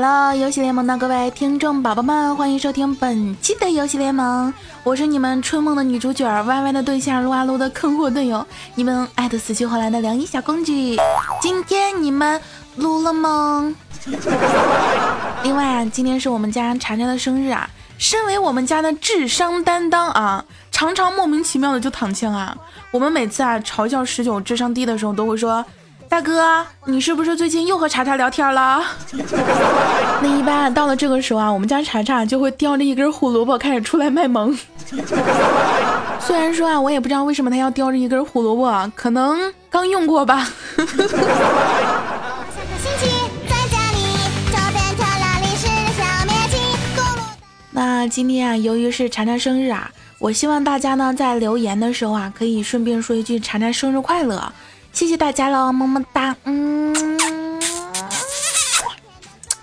Hello，游戏联盟的各位听众宝宝们，欢迎收听本期的游戏联盟。我是你们春梦的女主角歪歪的对象撸啊撸的坑货队友，你们爱的死去活来的凉衣小公举。今天你们撸了吗？另外啊，今天是我们家查查的生日啊。身为我们家的智商担当啊，常常莫名其妙的就躺枪啊。我们每次啊嘲笑十九智商低的时候，都会说。大哥，你是不是最近又和查查聊天了？那一般到了这个时候啊，我们家查查就会叼着一根胡萝卜开始出来卖萌。虽然说啊，我也不知道为什么他要叼着一根胡萝卜，可能刚用过吧。那今天啊，由于是查查生日啊，我希望大家呢在留言的时候啊，可以顺便说一句查查生日快乐。谢谢大家喽，么么哒！嗯，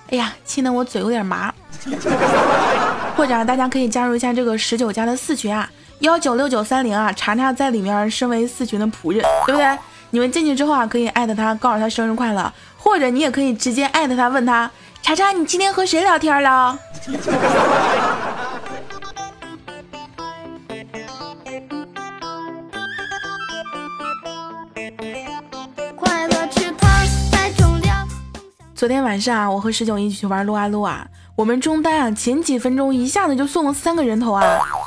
哎呀，亲的我嘴有点麻。或者大家可以加入一下这个十九加的四群啊，幺九六九三零啊，查查在里面身为四群的仆人，对不对？你们进去之后啊，可以艾特他，告诉他生日快乐，或者你也可以直接艾特他，问他查查，你今天和谁聊天了？昨天晚上啊，我和十九一起去玩撸啊撸啊，我们中单啊，前几分钟一下子就送了三个人头啊，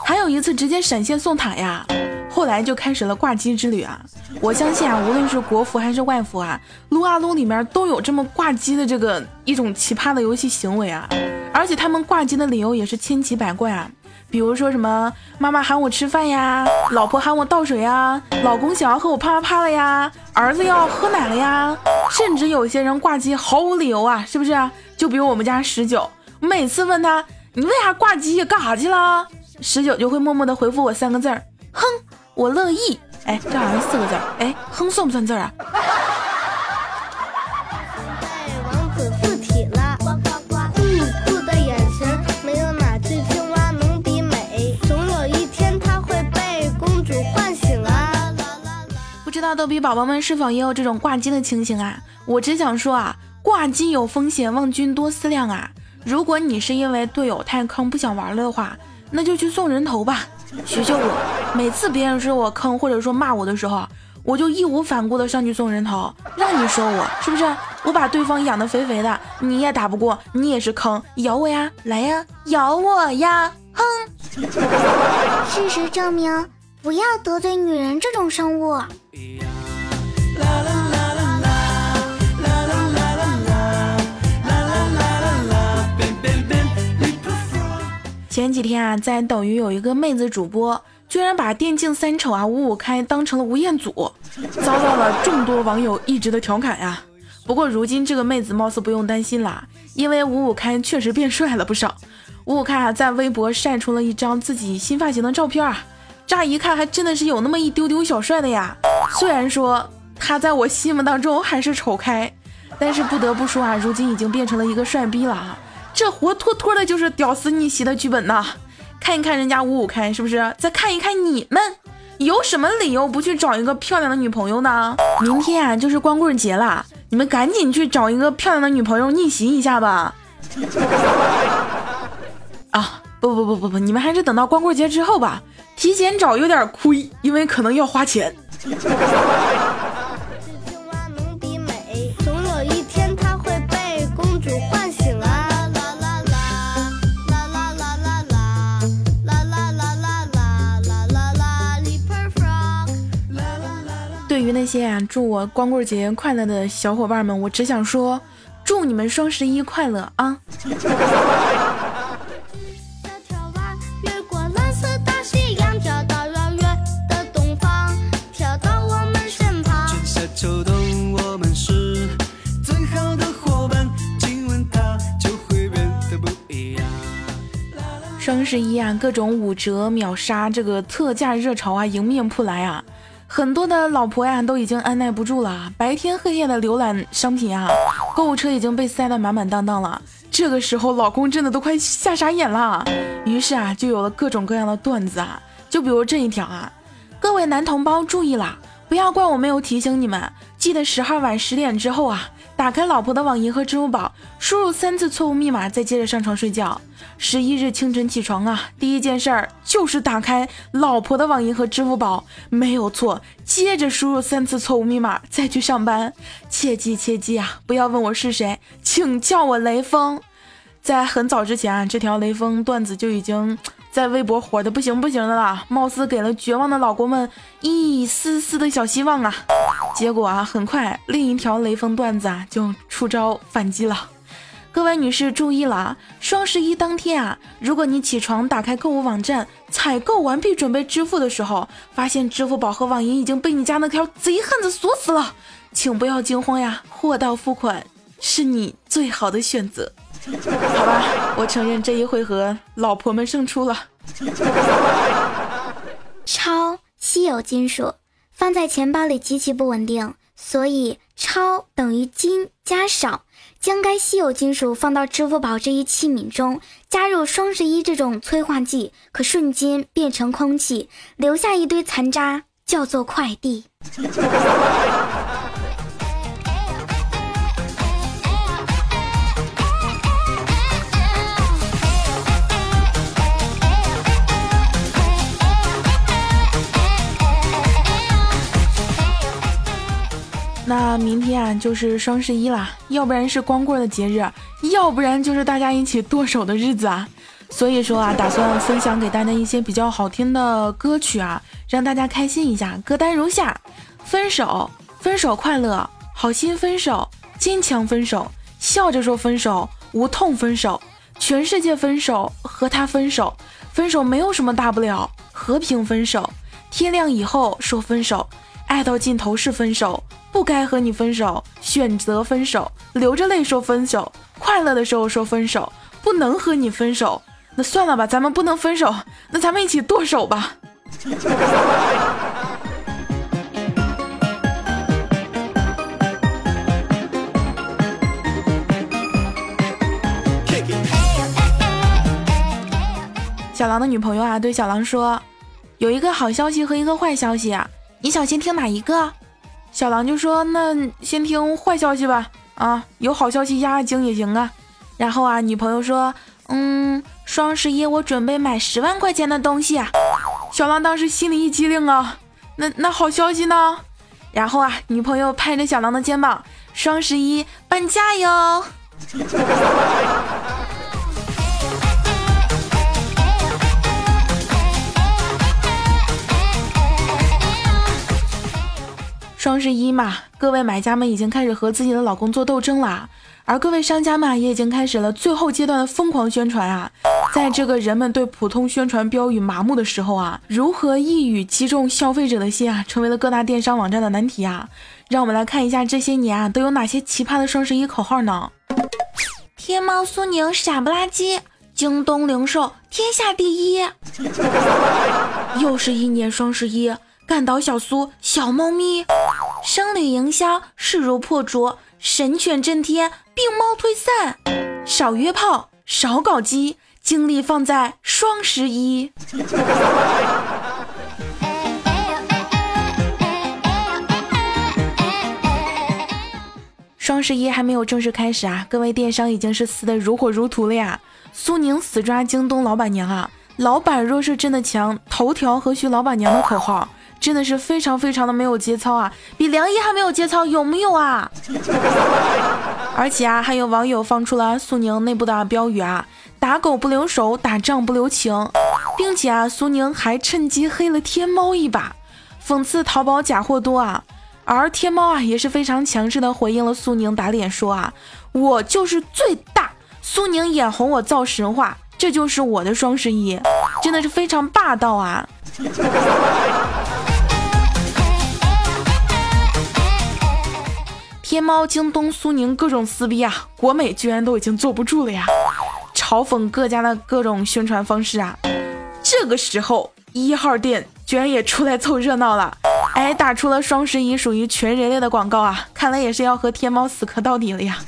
还有一次直接闪现送塔呀，后来就开始了挂机之旅啊。我相信啊，无论是国服还是外服啊，撸啊撸里面都有这么挂机的这个一种奇葩的游戏行为啊，而且他们挂机的理由也是千奇百怪啊。比如说什么妈妈喊我吃饭呀，老婆喊我倒水呀，老公想要和我啪啪啪了呀，儿子要喝奶了呀，甚至有些人挂机毫无理由啊，是不是？就比如我们家十九，每次问他你为啥挂机，干啥去了？十九就会默默的回复我三个字儿，哼，我乐意。哎，这好像四个字儿，哎，哼算不算字儿啊？逗比宝宝们是否也有这种挂机的情形啊？我只想说啊，挂机有风险，望君多思量啊！如果你是因为队友太坑不想玩了的话，那就去送人头吧。学学我，每次别人说我坑或者说骂我的时候，我就义无反顾的上去送人头，让你说我是不是？我把对方养的肥肥的，你也打不过，你也是坑，咬我呀，来呀，咬我呀，哼！事实证明。不要得罪女人这种生物。前几天啊，在抖音有一个妹子主播，居然把电竞三丑啊五五开当成了吴彦祖，遭到了众多网友一直的调侃呀。不过如今这个妹子貌似不用担心啦，因为五五开确实变帅了不少。五五开啊，在微博晒出了一张自己新发型的照片啊。乍一看还真的是有那么一丢丢小帅的呀，虽然说他在我心目当中还是丑开，但是不得不说啊，如今已经变成了一个帅逼了啊，这活脱脱的就是屌丝逆袭的剧本呐！看一看人家五五开是不是？再看一看你们，有什么理由不去找一个漂亮的女朋友呢？明天啊就是光棍节了，你们赶紧去找一个漂亮的女朋友逆袭一下吧！啊，不不不不不，你们还是等到光棍节之后吧。提前找有点亏，因为可能要花钱。对于那些啊祝我光棍节快乐的小伙伴们，我只想说，祝你们双十一快乐啊！双十一啊，各种五折秒杀，这个特价热潮啊，迎面扑来啊！很多的老婆呀，都已经按耐不住了，白天黑夜的浏览商品啊，购物车已经被塞得满满当当了。这个时候，老公真的都快吓傻眼了。于是啊，就有了各种各样的段子啊，就比如这一条啊，各位男同胞注意啦，不要怪我没有提醒你们，记得十号晚十点之后啊。打开老婆的网银和支付宝，输入三次错误密码，再接着上床睡觉。十一日清晨起床啊，第一件事儿就是打开老婆的网银和支付宝，没有错。接着输入三次错误密码，再去上班。切记切记啊，不要问我是谁，请叫我雷锋。在很早之前啊，这条雷锋段子就已经。在微博火的不行不行的了，貌似给了绝望的老公们一丝丝的小希望啊！结果啊，很快另一条雷锋段子啊就出招反击了。各位女士注意了啊，双十一当天啊，如果你起床打开购物网站，采购完毕准备支付的时候，发现支付宝和网银已经被你家那条贼汉子锁死了，请不要惊慌呀，货到付款是你最好的选择。好吧，我承认这一回合老婆们胜出了。超稀有金属放在钱包里极其不稳定，所以超等于金加少。将该稀有金属放到支付宝这一器皿中，加入双十一这种催化剂，可瞬间变成空气，留下一堆残渣，叫做快递。就是双十一啦，要不然是光棍的节日，要不然就是大家一起剁手的日子啊。所以说啊，打算分享给大家一些比较好听的歌曲啊，让大家开心一下。歌单如下：分手，分手快乐，好心分手，坚强分手，笑着说分手，无痛分手，全世界分手，和他分手，分手没有什么大不了，和平分手，天亮以后说分手，爱到尽头是分手。不该和你分手，选择分手，流着泪说分手，快乐的时候说分手，不能和你分手，那算了吧，咱们不能分手，那咱们一起剁手吧。小狼的女朋友啊，对小狼说，有一个好消息和一个坏消息啊，你想先听哪一个？小狼就说：“那先听坏消息吧，啊，有好消息压压惊也行啊。”然后啊，女朋友说：“嗯，双十一我准备买十万块钱的东西啊。”小狼当时心里一激灵啊，那那好消息呢？然后啊，女朋友拍着小狼的肩膀：“双十一半价哟。” 双十一嘛，各位买家们已经开始和自己的老公做斗争啦，而各位商家们也已经开始了最后阶段的疯狂宣传啊！在这个人们对普通宣传标语麻木的时候啊，如何一语击中消费者的心啊，成为了各大电商网站的难题啊！让我们来看一下这些年啊都有哪些奇葩的双十一口号呢？天猫苏宁傻不拉几，京东零售天下第一。又是一年双十一。干倒小苏小猫咪，生理营销势如破竹，神犬震天，病猫退散，少约炮，少搞基，精力放在双十一。双十一还没有正式开始啊，各位电商已经是撕得如火如荼了呀！苏宁死抓京东老板娘啊，老板若是真的强，头条何须老板娘的口号。真的是非常非常的没有节操啊，比梁一还没有节操，有没有啊？而且啊，还有网友放出了苏宁内部的标语啊，打狗不留手，打仗不留情，并且啊，苏宁还趁机黑了天猫一把，讽刺淘宝假货多啊。而天猫啊，也是非常强势的回应了苏宁，打脸说啊，我就是最大，苏宁眼红我造神话，这就是我的双十一，真的是非常霸道啊。猫、京东、苏宁各种撕逼啊，国美居然都已经坐不住了呀！嘲讽各家的各种宣传方式啊，这个时候一号店居然也出来凑热闹了，哎，打出了双十一属于全人类的广告啊！看来也是要和天猫死磕到底了呀！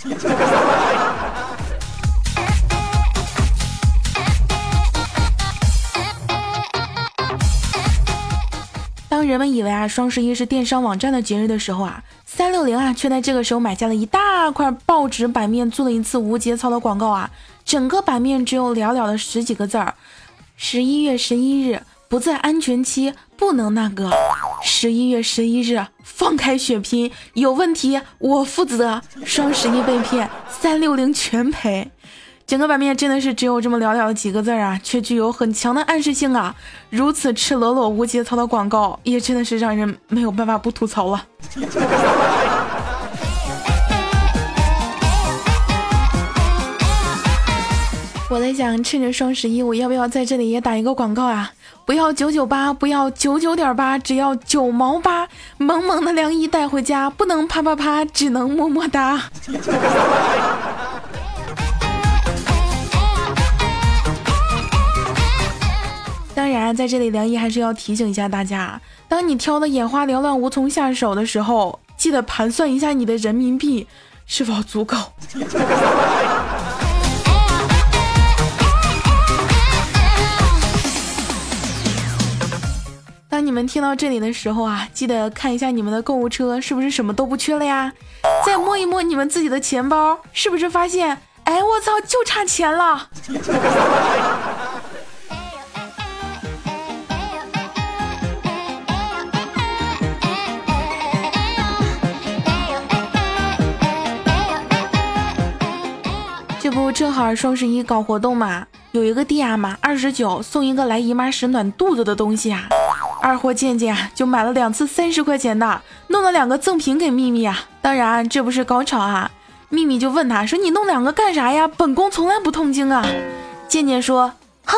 人们以为啊双十一是电商网站的节日的时候啊，三六零啊却在这个时候买下了一大块报纸版面，做了一次无节操的广告啊，整个版面只有寥寥的十几个字儿：十一月十一日不在安全期，不能那个；十一月十一日放开血拼，有问题我负责；双十一被骗，三六零全赔。整个版面真的是只有这么寥寥的几个字啊，却具有很强的暗示性啊！如此赤裸裸、无节操的广告，也真的是让人没有办法不吐槽了。我在想，趁着双十一，我要不要在这里也打一个广告啊？不要九九八，不要九九点八，只要九毛八，萌萌的凉衣带回家，不能啪啪啪，只能么么哒。然，在这里梁毅还是要提醒一下大家：当你挑的眼花缭乱、无从下手的时候，记得盘算一下你的人民币是否足够。当你们听到这里的时候啊，记得看一下你们的购物车是不是什么都不缺了呀？再摸一摸你们自己的钱包，是不是发现，哎，我操，就差钱了。正好双十一搞活动嘛，有一个弟啊嘛二十九送一个来姨妈时暖肚子的东西啊，二货健健就买了两次三十块钱的，弄了两个赠品给秘密啊。当然这不是高潮啊，秘密就问他说：“你弄两个干啥呀？本宫从来不痛经啊。”贱贱说：“哼，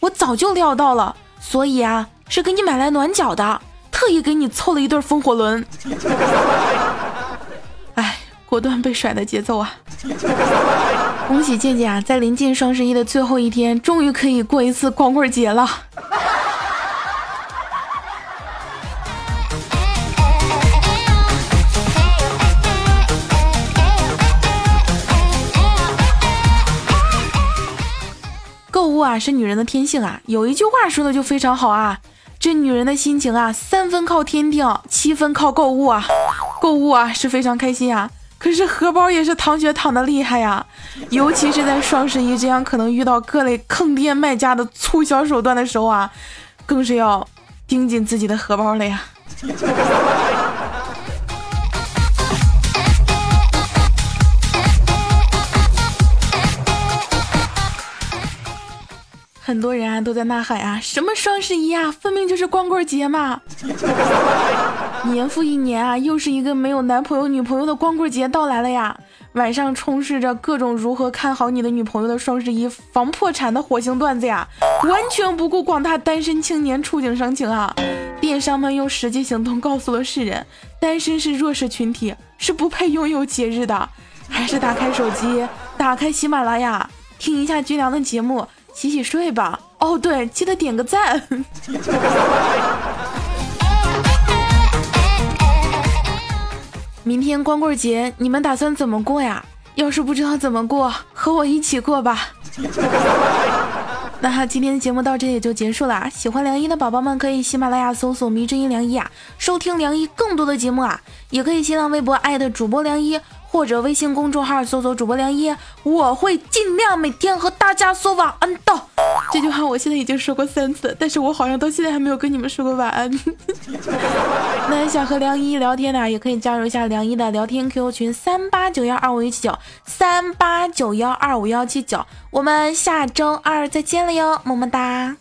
我早就料到了，所以啊是给你买来暖脚的，特意给你凑了一对风火轮。”果断被甩的节奏啊！恭喜健健啊，在临近双十一的最后一天，终于可以过一次光棍节了。购物啊，是女人的天性啊。有一句话说的就非常好啊，这女人的心情啊，三分靠天定，七分靠购物啊。购物啊，是非常开心啊。可是荷包也是淌血淌的厉害呀，尤其是在双十一这样可能遇到各类坑爹卖家的促销手段的时候啊，更是要盯紧自己的荷包了呀。很多人啊都在呐喊啊，什么双十一啊，分明就是光棍节嘛！年复一年啊，又是一个没有男朋友女朋友的光棍节到来了呀！晚上充斥着各种如何看好你的女朋友的双十一防破产的火星段子呀，完全不顾广大单身青年触景生情啊！电商们用实际行动告诉了世人，单身是弱势群体，是不配拥有节日的。还是打开手机，打开喜马拉雅，听一下军良的节目，洗洗睡吧。哦，对，记得点个赞。明天光棍节，你们打算怎么过呀？要是不知道怎么过，和我一起过吧。那，今天的节目到这里就结束了。喜欢梁一的宝宝们可以喜马拉雅搜索“迷之音梁一”啊，收听梁一更多的节目啊，也可以新浪微博艾特主播梁一。或者微信公众号搜索主播梁一，我会尽量每天和大家说晚安的。这句话我现在已经说过三次，但是我好像到现在还没有跟你们说过晚安。那想和梁一聊天的，也可以加入一下梁一的聊天 QQ 群三八九幺二五一七九三八九幺二五幺七九。我们下周二再见了哟，么么哒。